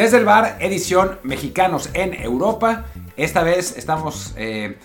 Desde el bar, edición Mexicanos en Europa. Esta vez estamos eh,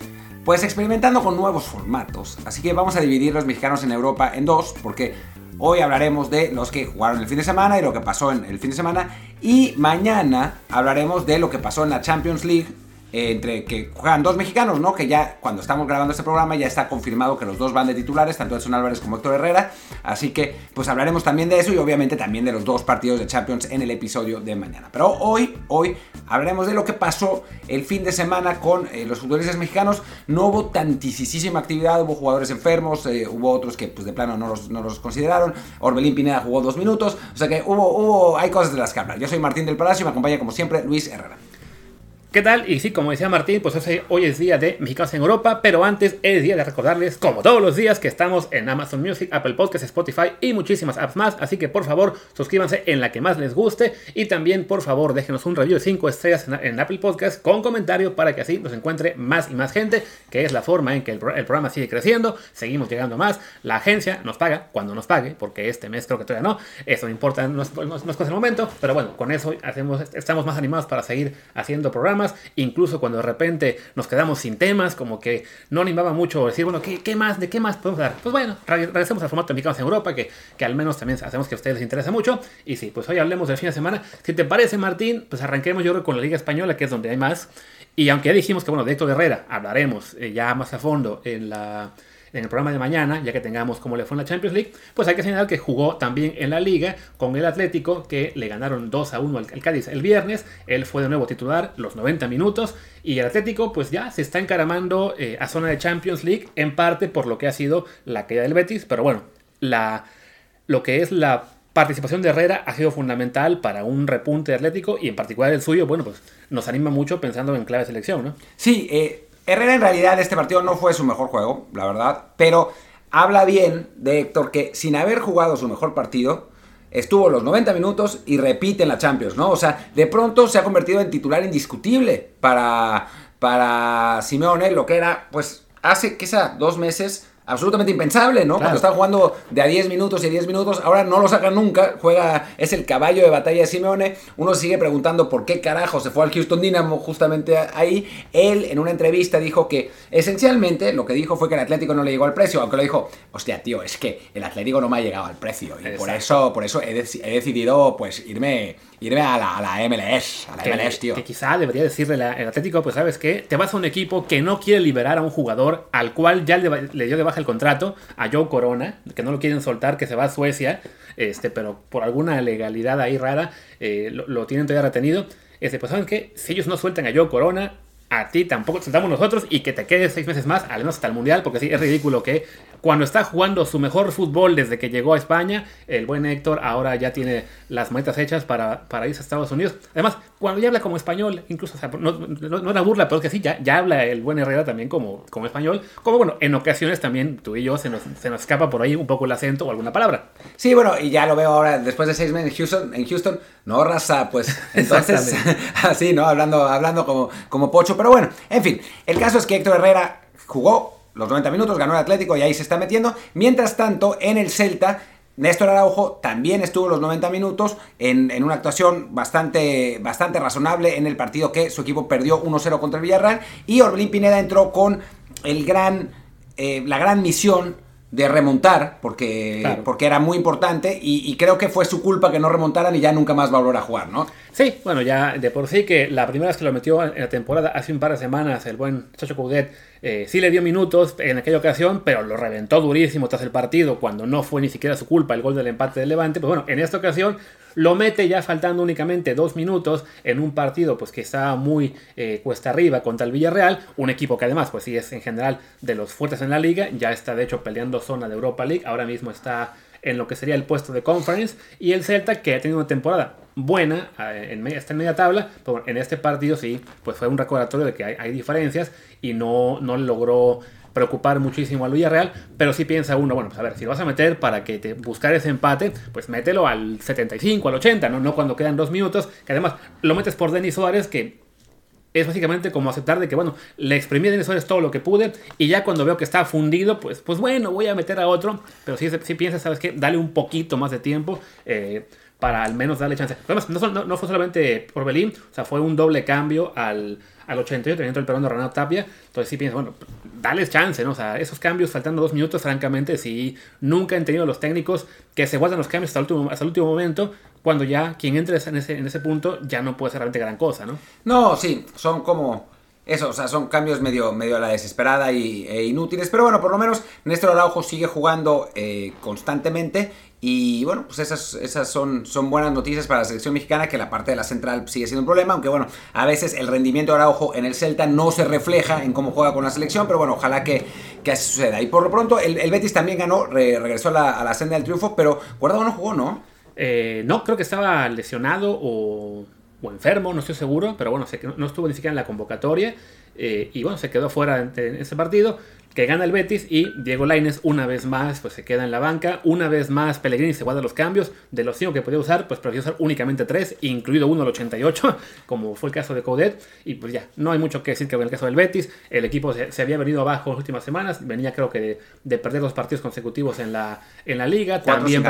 pues experimentando con nuevos formatos. Así que vamos a dividir los mexicanos en Europa en dos, porque hoy hablaremos de los que jugaron el fin de semana y lo que pasó en el fin de semana. Y mañana hablaremos de lo que pasó en la Champions League eh, entre que juegan dos mexicanos, ¿no? Que ya cuando estamos grabando este programa ya está confirmado que los dos van de titulares, tanto Edson Álvarez como Héctor Herrera. Así que pues hablaremos también de eso y obviamente también de los dos partidos de Champions en el episodio de mañana. Pero hoy, hoy hablaremos de lo que pasó el fin de semana con eh, los futbolistas mexicanos. No hubo tantísima actividad, hubo jugadores enfermos, eh, hubo otros que pues de plano no los, no los consideraron. Orbelín Pineda jugó dos minutos, o sea que hubo, hubo, hay cosas de las que hablar. Yo soy Martín del Palacio y me acompaña como siempre Luis Herrera. ¿Qué tal? Y sí, como decía Martín, pues hoy es día de Mexicanos en Europa, pero antes es día de recordarles, como todos los días, que estamos en Amazon Music, Apple Podcasts, Spotify y muchísimas apps más. Así que por favor, suscríbanse en la que más les guste y también, por favor, déjenos un review de 5 estrellas en, Apple Podcasts con comentario para que así nos encuentre más y más gente, que es la forma en que el, programa sigue creciendo. Seguimos llegando más. La agencia nos paga cuando nos pague, porque este mes creo que todavía no. Eso no importa, no es, no es cosa el momento, pero bueno, con eso hacemos, estamos más animados para seguir haciendo programas incluso cuando de repente nos quedamos sin temas, como que no animaba mucho decir, bueno, ¿qué, más? ¿De qué más podemos dar? Pues bueno, regresemos al formato de Mexicanos en Europa, que, que al menos también hacemos que a ustedes les interesa mucho. Y sí, pues hoy hablemos del fin de semana. Si te parece, Martín, pues arranquemos yo creo con la Liga Española, que es donde hay más. Y aunque ya dijimos que, bueno, de Héctor Herrera hablaremos eh, ya más a fondo en la en el programa de mañana, ya que tengamos como le fue en la Champions League, pues hay que señalar que jugó también en la liga con el Atlético, que le ganaron 2 a 1 al, Cádiz el viernes. Él fue de nuevo titular los 90 minutos y el Atlético pues ya se está encaramando eh, a zona de Champions League, en parte por lo que ha sido la caída del Betis, pero bueno, la, lo que es la participación de Herrera ha sido fundamental para un repunte atlético y en particular el suyo, bueno, pues nos anima mucho pensando en clave selección, ¿no? Sí, eh, Herrera en realidad este partido no fue su mejor juego, la verdad, pero habla bien de Héctor que sin haber jugado su mejor partido, estuvo los 90 minutos y repite en la Champions, ¿no? O sea, de pronto se ha convertido en titular indiscutible para, para Simeone, lo que era, pues, hace, ¿qué sea? Dos meses absolutamente impensable, ¿no? Cuando está jugando de a 10 minutos y a 10 minutos, ahora no lo saca nunca, juega, es el caballo de batalla de Simeone, uno sigue preguntando por qué carajo se fue al Houston Dynamo justamente ahí, él en una entrevista dijo que esencialmente lo que dijo fue que el Atlético no le llegó al precio, aunque lo dijo, hostia tío, es que el Atlético no me ha llegado al precio y por eso, por eso he, he decidido pues irme irme a la, a la MLS, a la MLS, tío. Que quizá debería decirle el Atlético, pues sabes qué, te vas a un equipo que no quiere liberar a un jugador al cual ya le, dio de baja el contrato, a Joe Corona, que no lo quieren soltar, que se va a Suecia, este, pero por alguna legalidad ahí rara eh, lo, tienen todavía retenido. Este, pues saben qué, si ellos no sueltan a Joe Corona, a ti tampoco te soltamos nosotros y que te quedes seis meses más, al menos hasta el Mundial, porque sí, es ridículo que cuando está jugando su mejor fútbol desde que llegó a España, el buen Héctor ahora ya tiene las maletas hechas para, para irse a Estados Unidos. Además, cuando ya habla como español, incluso, no, no, era burla, pero es que sí, ya, ya habla el buen Herrera también como, como español. Como bueno, en ocasiones también tú y yo se nos, se nos escapa por ahí un poco el acento o alguna palabra. Sí, bueno, y ya lo veo ahora, después de seis meses en Houston, en Houston no raza, pues entonces, así, ¿no? Hablando, hablando como, como pocho, pero bueno, en fin, el caso es que Héctor Herrera jugó los 90 minutos, ganó el Atlético y ahí se está metiendo. Mientras tanto, en el Celta, Néstor Araujo también estuvo los 90 minutos en, una actuación bastante, bastante razonable en el partido que su equipo perdió 1-0 contra el Villarreal. Y Orbelín Pineda entró con el gran, eh, la gran misión de remontar, porque, porque era muy importante, y, y, creo que fue su culpa que no remontaran y ya nunca más va a volver a jugar, ¿no? Sí, bueno, ya de por sí que la primera vez que lo metió en la temporada, hace un par de semanas, el buen Chacho Coudet eh, sí le dio minutos en aquella ocasión, pero lo reventó durísimo tras el partido, cuando no fue ni siquiera su culpa el gol del empate del Levante. Pues bueno, en esta ocasión lo mete ya faltando únicamente dos minutos en un partido pues que está muy eh, cuesta arriba contra el Villarreal, un equipo que además pues sí es en general de los fuertes en la liga, ya está de hecho peleando zona de Europa League, ahora mismo está en lo que sería el puesto de conference. Y el Celta que ha tenido una temporada buena, eh, en está en media tabla, pero en este partido sí, pues fue un recordatorio de que hay, diferencias y no, no logró preocupar muchísimo al Villarreal, pero sí piensa uno, bueno, pues a ver, si lo vas a meter para que te buscar ese empate, pues mételo al 75, al 80, ¿no? No cuando quedan dos minutos, que además lo metes por Denis Suárez, que es básicamente como aceptar de que, bueno, le exprimí a Denis Suárez todo lo que pude y ya cuando veo que está fundido, pues, pues bueno, voy a meter a otro, pero si, si piensas, ¿sabes qué? Dale un poquito más de tiempo. Eh, para al menos darle chance. Además, no, fue solamente por Belín, o sea, fue un doble cambio al, al 88 teniendo el perón de Renato Tapia. Entonces sí piensas, bueno, dale chance, ¿no? O sea, esos cambios faltando dos minutos, francamente, sí, nunca han tenido los técnicos que se guardan los cambios hasta el último, hasta el último momento, cuando ya quien entre en ese, en ese punto ya no puede ser realmente gran cosa, ¿no? No, sí, son como eso, o sea, son cambios medio, medio a la desesperada y, e inútiles. Pero bueno, por lo menos Néstor Araujo sigue jugando eh, constantemente. Y bueno, pues esas, esas son, son buenas noticias para la selección mexicana, que la parte de la central sigue siendo un problema. Aunque bueno, a veces el rendimiento de Araujo en el Celta no se refleja en cómo juega con la selección. Pero bueno, ojalá que, que así suceda. Y por lo pronto, el, Betis también ganó, regresó a la, senda del triunfo. Pero Guardado no jugó, ¿no? Eh, no, creo que estaba lesionado o o enfermo, no estoy seguro, pero bueno, no estuvo ni siquiera en la convocatoria eh, y bueno, se quedó fuera en ese partido que gana el Betis y Diego Laines una vez más pues se queda en la banca, una vez más Pellegrini se guarda los cambios, de los 5 que podía usar pues prefirió usar únicamente 3, incluido uno al 88, como fue el caso de Coudet y pues ya, no hay mucho que decir que en el caso del Betis, el equipo se, había venido abajo en las últimas semanas, venía creo que de, perder dos partidos consecutivos en la, en la liga, también,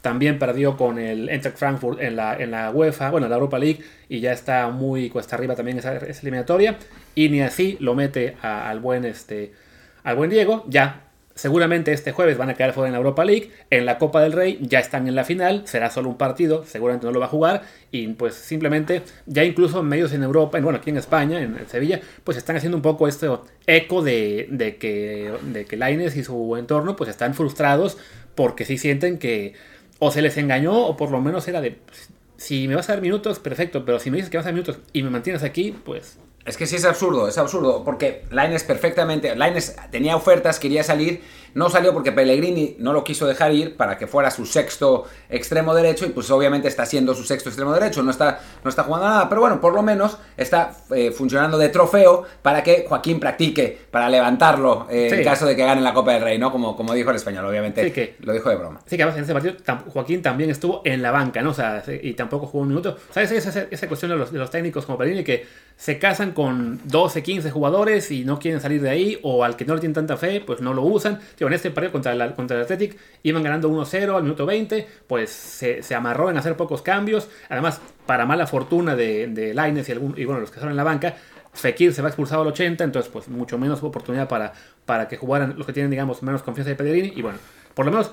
también perdió con el Eintracht Frankfurt en la, en la UEFA, bueno, en la Europa League y ya está muy cuesta arriba también esa, esa eliminatoria. Y ni así lo mete al buen este al buen Diego, ya seguramente este jueves van a quedar fuera en la Europa League, en la Copa del Rey ya están en la final, será solo un partido, seguramente no lo va a jugar y pues simplemente ya incluso medios en Europa, bueno aquí en España, en, Sevilla, pues están haciendo un poco este eco de, de que, de que Laines y su entorno pues están frustrados porque sí sienten que o se les engañó o por lo menos era de si me vas a dar minutos, perfecto, pero si me dices que vas a dar minutos y me mantienes aquí, pues es que sí es absurdo, es absurdo, porque Laines perfectamente, Laines tenía ofertas, quería salir no salió porque Pellegrini no lo quiso dejar ir para que fuera su sexto extremo derecho y pues obviamente está siendo su sexto extremo derecho, no está, no está jugando nada, pero bueno, por lo menos está eh, funcionando de trofeo para que Joaquín practique, para levantarlo eh, en caso de que gane la Copa del Rey, ¿no? Como, como dijo el español, obviamente. Sí, que, lo dijo de broma. Sí, que además en ese partido Joaquín también estuvo en la banca, ¿no? O sea, y tampoco jugó un minuto. ¿Sabes? Esa, esa cuestión de los, de los técnicos como Pellegrini que se casan con 12, 15 jugadores y no quieren salir de ahí, o al que no le tienen tanta fe, pues no lo usan. En este partido contra el, contra el Athletic iban ganando 1-0 al minuto 20, pues se, amarró en hacer pocos cambios. Además, para mala fortuna de, de Laines y, algún, y bueno, los que están en la banca, Fekir se va expulsado al 80, entonces pues mucho menos oportunidad para, para que jugaran los que tienen, digamos, menos confianza de Pellegrini. Y bueno, por lo menos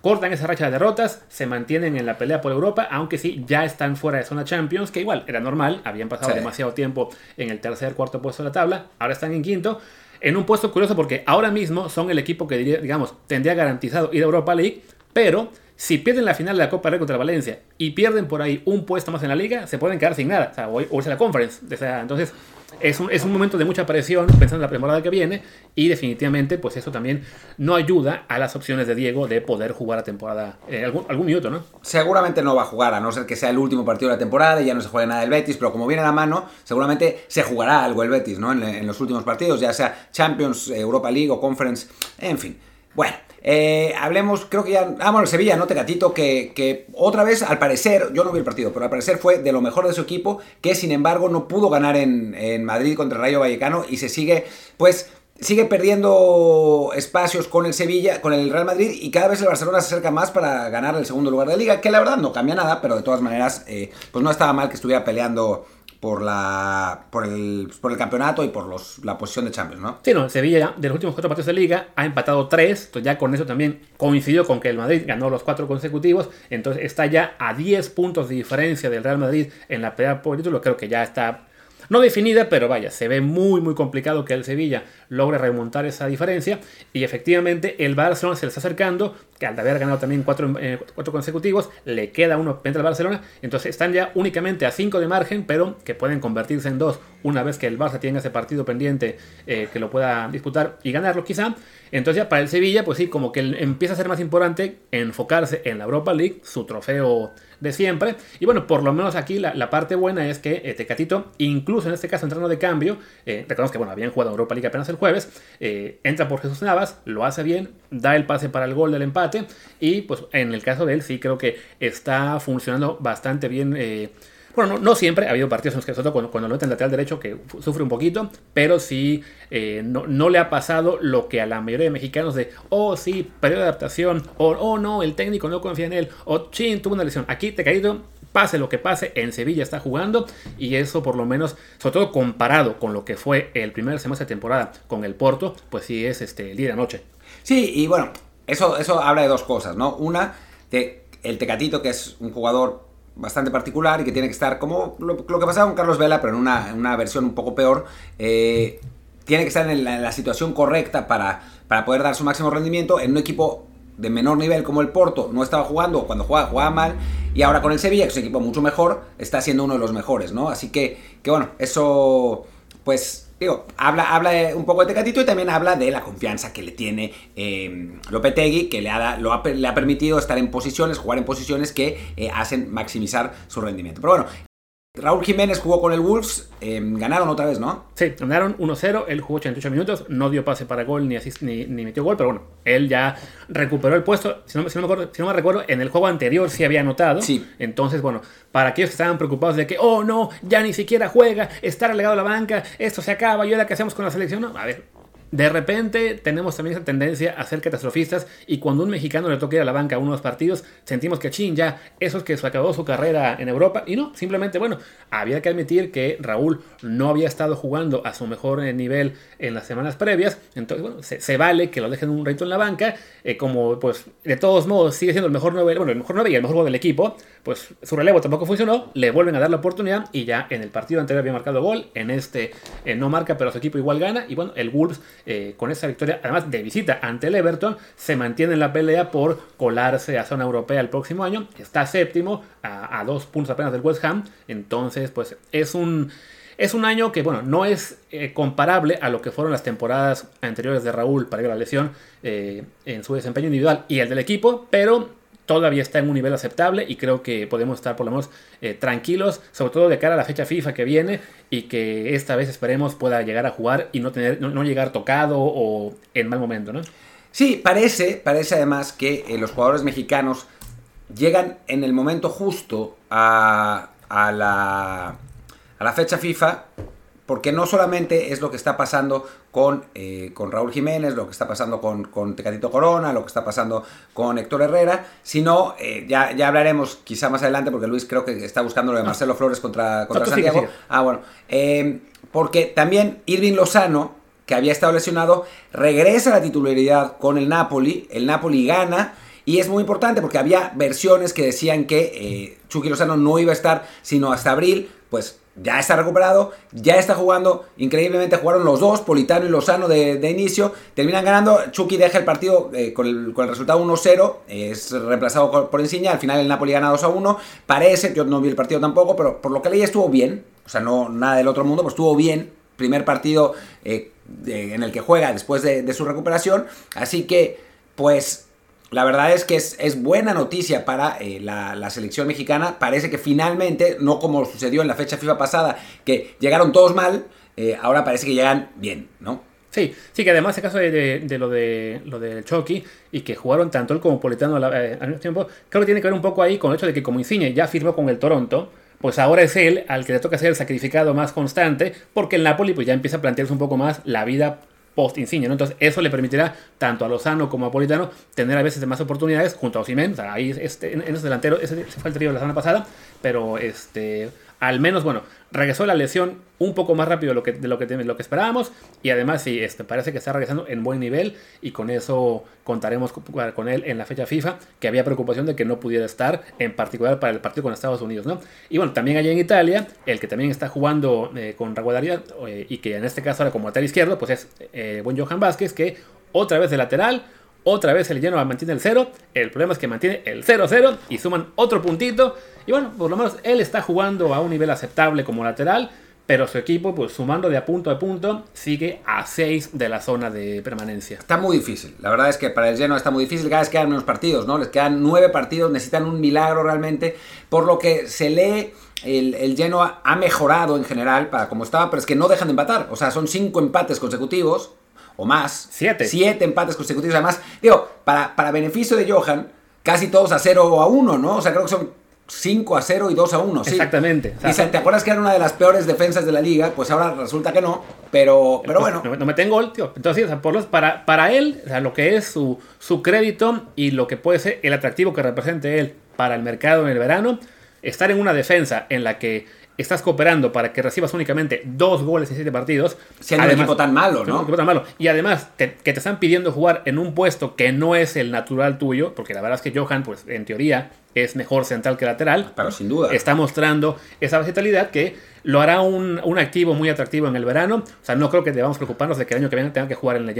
cortan esa racha de derrotas, se mantienen en la pelea por Europa, aunque sí, ya están fuera de zona Champions, que igual era normal, habían pasado demasiado tiempo en el tercer, cuarto puesto de la tabla, ahora están en quinto, en un puesto curioso porque ahora mismo son el equipo que digamos, tendría garantizado ir a Europa League, pero si pierden la final de la Copa Rey contra Valencia y pierden por ahí un puesto más en la liga, se pueden quedar sin nada, o sea, o irse a la conference, o sea, entonces es un, es un, momento de mucha presión pensando en la temporada que viene y definitivamente pues eso también no ayuda a las opciones de Diego de poder jugar a temporada eh, algún, algún, minuto, ¿no? Seguramente no va a jugar, a no ser que sea el último partido de la temporada y ya no se juegue nada del Betis, pero como viene a la mano, seguramente se jugará algo el Betis, ¿no? En, en los últimos partidos, ya sea Champions, Europa League o Conference, en fin. Bueno, eh, hablemos, creo que ya. Ah, bueno, Sevilla, ¿no? Gatito, que, que otra vez, al parecer, yo no vi el partido, pero al parecer fue de lo mejor de su equipo, que sin embargo no pudo ganar en, en Madrid contra el Rayo Vallecano y se sigue, pues, sigue perdiendo espacios con el Sevilla, con el Real Madrid y cada vez el Barcelona se acerca más para ganar el segundo lugar de la liga, que la verdad no cambia nada, pero de todas maneras, eh, pues no estaba mal que estuviera peleando por la por el, por el campeonato y por los, la posición de Champions, ¿no? Sí, no, Sevilla de los últimos cuatro partidos de liga ha empatado tres, entonces ya con eso también coincidió con que el Madrid ganó los cuatro consecutivos, entonces está ya a 10 puntos de diferencia del Real Madrid en la pelea por el título, creo que ya está no definida, pero vaya, se ve muy muy complicado que el Sevilla logre remontar esa diferencia y efectivamente el Barcelona se le está acercando, que al haber ganado también cuatro, eh, cuatro consecutivos, le queda uno pendiente al Barcelona, entonces están ya únicamente a cinco de margen, pero que pueden convertirse en dos una vez que el Barça tenga ese partido pendiente eh, que lo pueda disputar y ganarlo quizá. Entonces ya para el Sevilla, pues sí, como que empieza a ser más importante enfocarse en la Europa League, su trofeo de siempre. Y bueno, por lo menos aquí la, parte buena es que eh, Tecatito, incluso en este caso entrando de cambio, eh, que bueno, habían jugado Europa League apenas el jueves, eh, entra por Jesús Navas, lo hace bien, da el pase para el gol del empate y pues en el caso de él sí creo que está funcionando bastante bien Bueno, no, siempre, ha habido partidos en los que, todo cuando, cuando lo meten lateral derecho, que sufre un poquito, pero sí eh, no, no, le ha pasado lo que a la mayoría de mexicanos de, oh sí, periodo de adaptación, o oh no, el técnico no confía en él, o chin, tuvo una lesión. Aquí te caído, pase lo que pase, en Sevilla está jugando y eso por lo menos, sobre todo comparado con lo que fue el primer semestre de temporada con el Porto, pues sí es este, el día de noche. Sí, y bueno, eso, eso habla de dos cosas, ¿no? Una, de el Tecatito, que es un jugador bastante particular y que tiene que estar como lo, que pasaba con Carlos Vela, pero en una, versión un poco peor. Eh, tiene que estar en la, situación correcta para, para poder dar su máximo rendimiento en un equipo de menor nivel como el Porto no estaba jugando, cuando jugaba, jugaba mal, y ahora con el Sevilla, que es un equipo mucho mejor, está siendo uno de los mejores, ¿no? Así que, que bueno, eso, pues, digo, habla, habla un poco de Tecatito y también habla de la confianza que le tiene eh, Lopetegui, que le ha, le ha permitido estar en posiciones, jugar en posiciones que eh, hacen maximizar su rendimiento. Pero bueno, Raúl Jiménez jugó con el Wolves, em, ganaron otra vez, ¿no? Sí, ganaron 1-0, él jugó 88 minutos, no dio pase para gol ni, ni, ni, metió gol, pero bueno, él ya recuperó el puesto. Si no, si, no me acuerdo, si no, me recuerdo, en el juego anterior sí había anotado. Sí. Entonces, bueno, para aquellos que estaban preocupados de que, oh no, ya ni siquiera juega, está relegado a la banca, esto se acaba, ¿y ahora qué hacemos con la selección? No, a ver, de repente tenemos también esa tendencia a ser catastrofistas y cuando un mexicano le toque ir a la banca a unos partidos, sentimos que chin, ya, eso es que se acabó su carrera en Europa y no, simplemente, bueno, había que admitir que Raúl no había estado jugando a su mejor eh, nivel en las semanas previas, entonces, bueno, se, vale que lo dejen un reto en la banca, eh, como pues de todos modos sigue siendo el mejor 9, bueno, el mejor 9 y el mejor juego del equipo, pues su relevo tampoco funcionó, le vuelven a dar la oportunidad y ya en el partido anterior había marcado gol, en este eh, no marca, pero su equipo igual gana y bueno, el Wolves eh, con esa victoria, además de visita ante el Everton, se mantiene en la pelea por colarse a zona europea el próximo año. Está séptimo, a, dos puntos apenas del West Ham. Entonces, pues es un, es un año que, bueno, no es eh, comparable a lo que fueron las temporadas anteriores de Raúl para ir a la lesión eh, en su desempeño individual y el del equipo, pero todavía está en un nivel aceptable y creo que podemos estar por lo menos eh, tranquilos, sobre todo de cara a la fecha FIFA que viene y que esta vez esperemos pueda llegar a jugar y no, tener, no, llegar tocado o en mal momento, ¿no? Sí, parece, parece además que eh, los jugadores mexicanos llegan en el momento justo a, a, la, a la fecha FIFA porque no solamente es lo que está pasando con, eh, con Raúl Jiménez, lo que está pasando con, con, Tecatito Corona, lo que está pasando con Héctor Herrera, sino, eh, ya, ya hablaremos quizá más adelante, porque Luis creo que está buscando lo de Marcelo Flores contra, contra Santiago. Ah, bueno. Eh, porque también Irving Lozano, que había estado lesionado, regresa a la titularidad con el Napoli, el Napoli gana, y es muy importante porque había versiones que decían que Chucky Lozano no iba a estar sino hasta abril, pues ya está recuperado, ya está jugando. Increíblemente jugaron los dos, Politano y Lozano de, inicio. Terminan ganando. Chucky deja el partido eh, con, el, resultado 1-0. es reemplazado por Insigne. Al final el Napoli gana 2-1. Parece, yo no vi el partido tampoco, pero por lo que leí estuvo bien. O sea, no nada del otro mundo, pero estuvo bien. Primer partido eh, en el que juega después de su recuperación. Así que, pues la verdad es que es, buena noticia para eh, la, selección mexicana. Parece que finalmente, no como sucedió en la fecha FIFA pasada, que llegaron todos mal, eh, ahora parece que llegan bien, ¿no? Sí, sí, que además el caso de, lo de lo del Chucky y que jugaron tanto él como Politano eh, al mismo tiempo, creo que tiene que ver un poco ahí con el hecho de que como Insigne ya firmó con el Toronto, pues ahora es él al que le toca ser el sacrificado más constante, porque el Napoli pues ya empieza a plantearse un poco más la vida post insignia, ¿no? Entonces, eso le permitirá tanto a Lozano como a Politano tener a veces más oportunidades junto a Osimen. O sea, ahí este, en, en ese delantero, ese fue el trío la semana pasada, pero este al menos, bueno, regresó la lesión un poco más rápido de lo que, de lo que, esperábamos. Y además, sí, este, parece que está regresando en buen nivel. Y con eso contaremos con él en la fecha FIFA. Que había preocupación de que no pudiera estar, en particular para el partido con Estados Unidos, ¿no? Y bueno, también allá en Italia, el que también está jugando eh, con Raguadaría, eh, y que en este caso ahora como lateral izquierdo, pues es eh, buen Johan Vázquez, que otra vez de lateral otra vez el lleno mantiene el 0. El problema es que mantiene el 0-0 y suman otro puntito. Y bueno, por lo menos él está jugando a un nivel aceptable como lateral. Pero su equipo, pues sumando de punto a punto, sigue a 6 de la zona de permanencia. Está muy difícil. La verdad es que para el lleno está muy difícil. Cada vez quedan menos partidos, ¿no? Les quedan 9 partidos, necesitan un milagro realmente. Por lo que se lee el, el Genoa ha mejorado en general para como estaba, pero es que no dejan de empatar. O sea, son 5 empates consecutivos o más. Siete. Siete empates consecutivos. Además, digo, para, para beneficio de Johan, casi todos a 0 o a 1, ¿no? O sea, creo que son 5 a 0 y 2 a 1. Sí. Exactamente. O sea, ¿te acuerdas que era una de las peores defensas de la liga? Pues ahora resulta que no. Pero, pero pues, bueno. No, me tengo gol, tío. Entonces, o sea, por los, para, para él, o sea, lo que es su, su crédito y lo que puede ser el atractivo que represente él para el mercado en el verano, estar en una defensa en la que estás cooperando para que recibas únicamente dos goles en siete partidos. Siendo un equipo tan malo, ¿no? Un equipo tan malo. Y además, que te están pidiendo jugar en un puesto que no es el natural tuyo, porque la verdad es que Johan, pues en teoría, es mejor central que lateral. Pero sin duda. Está mostrando esa versatilidad que lo hará un, un, activo muy atractivo en el verano. O sea, no creo que debamos preocuparnos de que el año que viene tenga que jugar en la,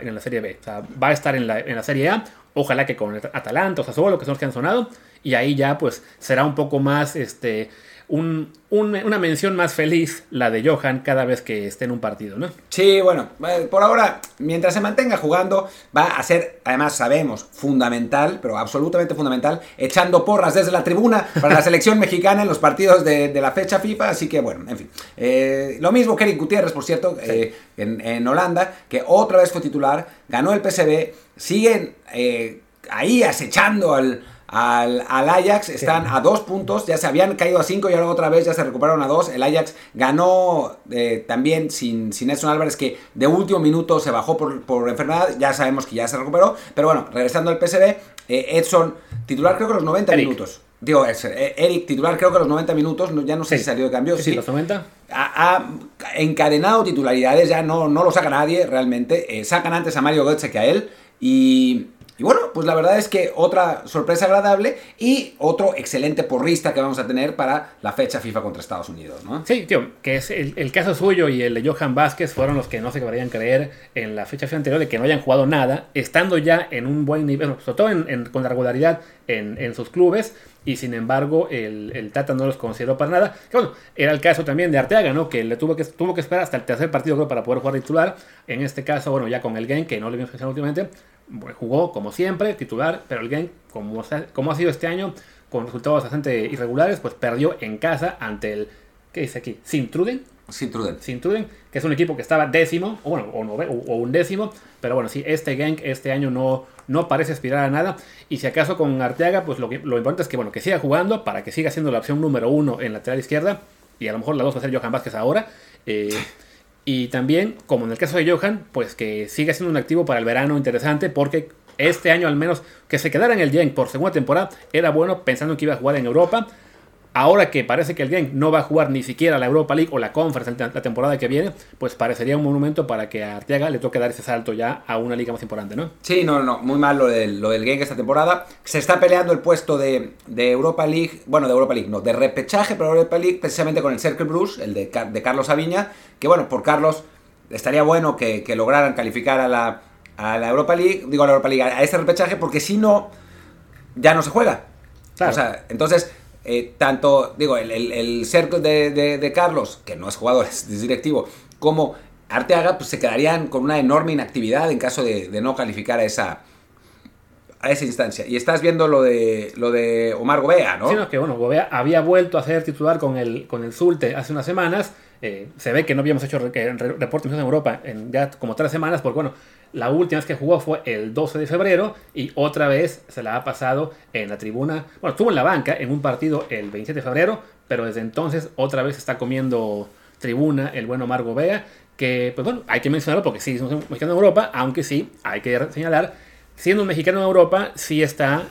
en la Serie B. O sea, va a estar en la, en la Serie A. Ojalá que con Atalanta o Sassuolo, que son los que han sonado. Y ahí ya, pues, será un poco más, este un, una mención más feliz la de Johan cada vez que esté en un partido, ¿no? Sí, bueno, eh, por ahora, mientras se mantenga jugando, va a ser, además sabemos, fundamental, pero absolutamente fundamental, echando porras desde la tribuna para la selección mexicana en los partidos de, la fecha FIFA, así que bueno, en fin. Eh, lo mismo que Eric Gutiérrez, por cierto, eh, en, Holanda, que otra vez fue titular, ganó el PSV, siguen ahí acechando al al, Ajax. Están a dos puntos, ya se habían caído a cinco y ahora otra vez ya se recuperaron a dos. El Ajax ganó eh, también sin, sin Edson Álvarez, que de último minuto se bajó por, enfermedad. Ya sabemos que ya se recuperó. Pero bueno, regresando al PSV, eh, Edson titular creo que los 90 minutos. Digo, eh, Eric titular creo que los 90 minutos, ya no sé si salió de cambio. Sí, los 90. Ha, encadenado titularidades, ya no, no lo saca nadie realmente. sacan antes a Mario Götze que a él. Y, y bueno, pues la verdad es que otra sorpresa agradable y otro excelente porrista que vamos a tener para la fecha FIFA contra Estados Unidos, ¿no? Sí, tío, que es el, caso suyo y el de Johan Vázquez fueron los que no se querían creer en la fecha FIFA anterior de que no hayan jugado nada, estando ya en un buen nivel, sobre todo con la regularidad en, sus clubes, y sin embargo el, Tata no los consideró para nada. Que bueno, era el caso también de Arteaga, ¿no? Que le tuvo que, tuvo que esperar hasta el tercer partido creo, para poder jugar titular. En este caso, bueno, ya con el game, que no le habíamos pensado últimamente, jugó como siempre, titular, pero el game, como, como ha sido este año, con resultados bastante irregulares, pues perdió en casa ante el, ¿qué dice aquí? Sintruden. Sintruden. Sintruden, que es un equipo que estaba décimo, o bueno, o, un décimo, pero bueno, sí, este Genk este año no, no parece aspirar a nada. Y si acaso con Arteaga, pues lo, lo importante es que, bueno, que siga jugando para que siga siendo la opción número uno en lateral izquierda. Y a lo mejor la dos va a ser Johan Vázquez ahora. Eh, y también, como en el caso de Johan, pues que siga siendo un activo para el verano interesante porque este año al menos que se quedara en el Genk por segunda temporada era bueno pensando que iba a jugar en Europa. Ahora que parece que el Genk no va a jugar ni siquiera la Europa League o la Conference la temporada que viene, pues parecería un monumento para que a Arteaga le toque dar ese salto ya a una liga más importante, ¿no? Sí, no, no, muy mal lo del, lo del Genk esta temporada. Se está peleando el puesto de, Europa League, bueno, de Europa League, no, de repechaje, pero Europa League precisamente con el Cercle Bruce, el de, de Carlos Aviña, que bueno, por Carlos estaría bueno que, lograran calificar a la, a la Europa League, digo a la Europa League, a este repechaje, porque si no, ya no se juega. O sea, entonces eh, tanto, digo, el, el, cerco de, Carlos, que no es jugador, es directivo, como Arteaga, pues se quedarían con una enorme inactividad en caso de, no calificar a esa, a esa instancia. Y estás viendo lo de lo de Omar Gobea, ¿no? Sí, no, que bueno, Gobea había vuelto a ser titular con el, con el Zulte hace unas semanas. Eh, se ve que no habíamos hecho reportes en Europa en ya como tres semanas, porque bueno, la última vez que jugó fue el 12 de febrero y otra vez se la ha pasado en la tribuna. Bueno, estuvo en la banca en un partido el 27 de febrero, pero desde entonces otra vez está comiendo tribuna el bueno Margo Bea. Que, pues bueno, hay que mencionarlo porque sí es un mexicano en Europa, aunque sí, hay que señalar, siendo un mexicano en Europa, sí está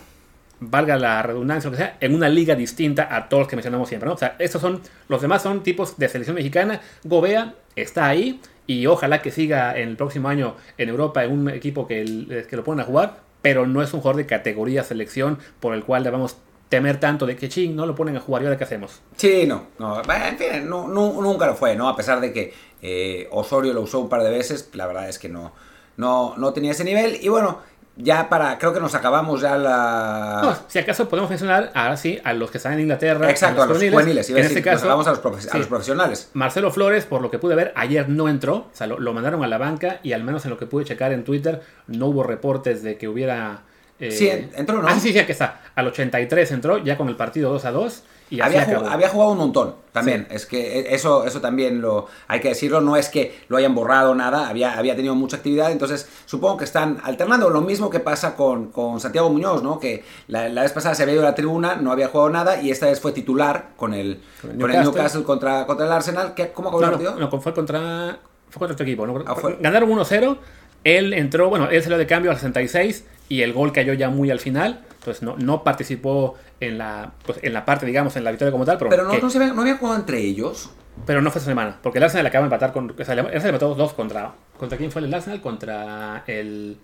valga la redundancia, en una liga distinta a todos los que mencionamos siempre, ¿no? O sea, estos son, los demás son tipos de selección mexicana. Gobea está ahí, y ojalá que siga en el próximo año en Europa en un equipo que, que lo pongan a jugar, pero no es un jugador de categoría selección por el cual debamos temer tanto de que ching, no lo ponen a jugar y ahora qué hacemos. Sí, no, no, en fin, no, nunca lo fue, ¿no? A pesar de que eh, Osorio lo usó un par de veces, la verdad es que no, no, no tenía ese nivel. Y bueno, ya para, creo que nos acabamos ya la... si acaso podemos mencionar, ahora sí, a los que están en Inglaterra. Exacto, a los juveniles. en este caso, vamos a los, profesionales. Marcelo Flores, por lo que pude ver, ayer no entró, o sea, lo, mandaron a la banca y al menos en lo que pude checar en Twitter, no hubo reportes de que hubiera... Eh... Sí, entró, ¿no? Ah, sí, sí, aquí está. Al 83 entró, ya con el partido 2 a 2. Y había, ju- acabó. había jugado un montón también. Sí. Es que e, eso, eso también lo hay que decirlo. No es que lo hayan borrado nada. Había, había tenido mucha actividad. Entonces, supongo que están alternando. Lo mismo que pasa con, con Santiago Muñoz, ¿no? Que la, la vez pasada se había ido a la tribuna, no había jugado nada. Y esta vez fue titular con el, Con el con el Newcastle. Contra, contra el Arsenal. ¿Qué, ¿Cómo acabó No, el partido? no, fue contra, fue contra tu equipo. ¿no? Ah, fue- Ganaron 1-0. Él entró, bueno, él salió de cambio al 66 y el gol cayó ya muy al final. Entonces no, no participó en la, pues, en la parte, digamos, en la victoria como tal. Pero, Pero no, se había, no había jugado entre ellos. pero no fue esta semana. Porque el Arsenal acaba de empatar con. O sea, el Arsenal empató dos contra. ¿Contra quién fue el Arsenal? Contra el.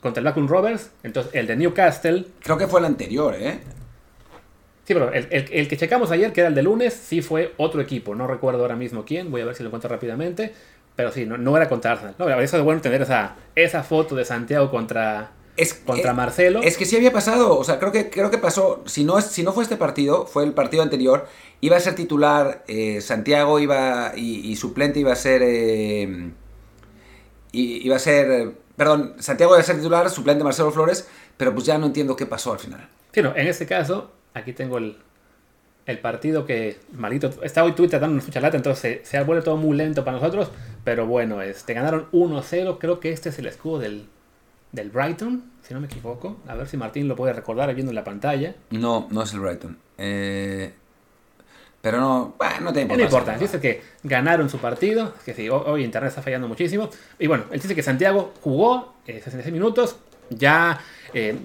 Contra el Blackburn Rovers. Entonces el de Newcastle. Creo que fue el anterior, ¿eh? Sí, pero el, el- el que checamos ayer, que era el de lunes, sí fue otro equipo. No recuerdo ahora mismo quién. Voy a ver si lo encuentro rápidamente. Pero sí, no, no era contra Arsenal. No, eso es bueno tener esa, esa foto de Santiago contra, Es, contra eh, Marcelo. Es que sí había pasado, o sea, creo que, creo que pasó, si no, si no fue este partido, fue el partido anterior, iba a ser titular eh, Santiago iba y, y suplente iba a ser... eh, iba a ser... perdón, Santiago iba a ser titular, suplente Marcelo Flores, pero pues ya no entiendo qué pasó al final. Sí, no, en este caso, aquí tengo el, el partido que, malito, está hoy Twitter dando mucha lata, entonces se, se vuelve todo muy lento para nosotros, pero bueno, este, ganaron 1-0, creo que este es el escudo del, del Brighton, si no me equivoco, a ver si Martín lo puede recordar ahí viendo en la pantalla. No, no es el Brighton. Eh, pero no, bueno, no tiene No importancia. importa, dice que ganaron su partido, que sí, ho- hoy internet está fallando muchísimo. Y bueno, él dice que Santiago jugó eh, 66 minutos, ya, eh,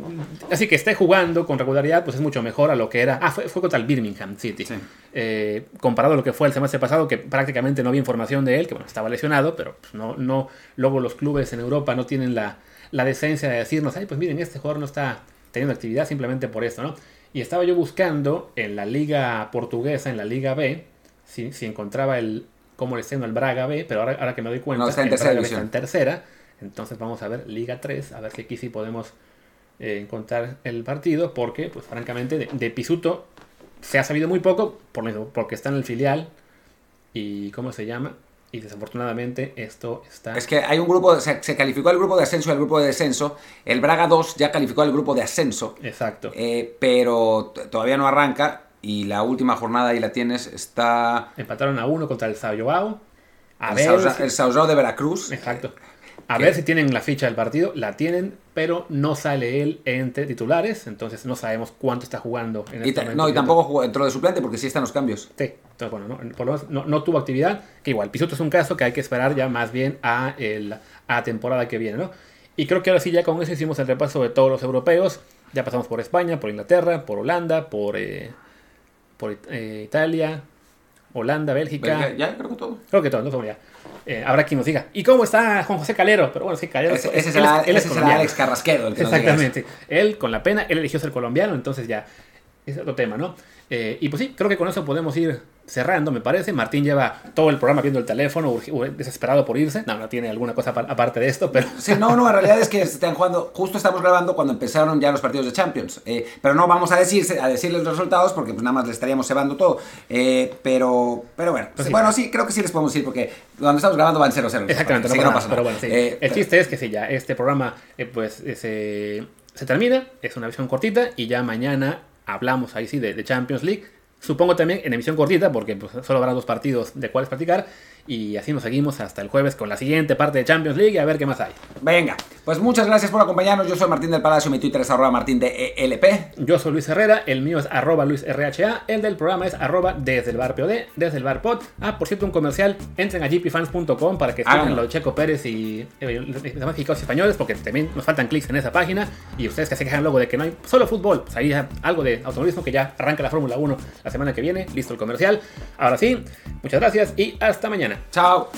así que esté jugando con regularidad, pues es mucho mejor a lo que era. Ah, fue, fue contra el Birmingham City. Sí. Eh, comparado a lo que fue el semestre pasado, que prácticamente no había información de él, que bueno, estaba lesionado, pero pues, no, no, luego los clubes en Europa no tienen la, la decencia de decirnos, ay, pues miren, este jugador no está teniendo actividad simplemente por esto, ¿no? Y estaba yo buscando en la liga portuguesa, en la liga B, si, si encontraba el cómo le está yendo el Braga B, pero ahora, ahora que me doy cuenta, No, está en el tercera Braga B está en tercera, entonces vamos a ver Liga 3, a ver si aquí sí podemos eh, encontrar el partido, porque, pues francamente, de, de Pisuto se ha sabido muy poco, por mismo, porque está en el filial, y ¿cómo se llama? Y desafortunadamente esto está... Es que hay un grupo, se, se calificó el grupo de ascenso y el grupo de descenso. El Braga 2 ya calificó al grupo de ascenso. Exacto. Eh, pero todavía no arranca y la última jornada ahí la tienes, está Empataron a uno contra el Sao Joao. A el ver Sao, el Sao Joao de Veracruz. Exacto. A ¿Qué? ver si tienen la ficha del partido. La tienen, pero no sale él entre titulares. Entonces no sabemos cuánto está jugando en Y este momento. no, y tampoco jugó, entró de suplente porque sí están los cambios. Sí, entonces bueno, no, por lo menos no, no tuvo actividad. Que igual, Pisuto es un caso que hay que esperar ya más bien a, el, a temporada que viene, ¿no? Y creo que ahora sí, ya con eso hicimos el repaso de todos los europeos. Ya pasamos por España, por Inglaterra, por Holanda, por, eh, por eh, Italia, Holanda, Bélgica. Ya, ya, creo que todo. Creo que todo, no ya. Eh, habrá quien nos diga, ¿y cómo está Juan José Calero? Pero bueno, sí, Calero. Ese, es- ese él será, es- él es será. Alex Carrasquedo. El que nos diga eso. Exactamente. Él, con la pena, él eligió ser colombiano, entonces ya es otro tema, ¿no? Eh, y pues sí, creo que con eso podemos ir cerrando, me parece. Martín lleva todo el programa viendo el teléfono, desesperado por irse. No, no tiene alguna cosa pa- aparte de esto, pero Sí, no, no, en realidad es que están jugando, justo estamos grabando cuando empezaron ya los partidos de Champions. Eh, pero no vamos a, decirse, a decirles los resultados porque pues nada más les estaríamos cebando todo. Eh, pero, pero bueno, Pues sí. bueno, sí, creo que sí les podemos decir porque cuando estamos grabando van 0-0. exactamente, no Así pasa que no nada. pasa Pero bueno, sí. Eh, el chiste es que sí, ya este programa eh, pues eh, se, se termina, es una visión cortita y ya mañana hablamos ahí sí de, Champions League. Supongo también en emisión cortita, porque pues, solo habrá dos partidos de cuáles practicar. Y así nos seguimos hasta el jueves con la siguiente parte de Champions League y a ver qué más hay. Venga, pues muchas gracias por acompañarnos. Yo soy Martín del Palacio, mi Twitter es arroba martín de ELP. Yo soy Luis Herrera, el mío es arroba luisrha, el del programa es arroba desde el bar POD, desde el bar pod. Ah, por cierto, un comercial, entren a gpfans.com para que escuchen lo de Checo Pérez y eh, los demás mexicanos españoles, porque también nos faltan clics en esa página. Y ustedes que se quejan luego de que no hay solo fútbol, pues ahí algo de automovilismo que ya arranca la Fórmula 1 la semana que viene. Listo el comercial. Ahora sí, muchas gracias y hasta mañana. Chao.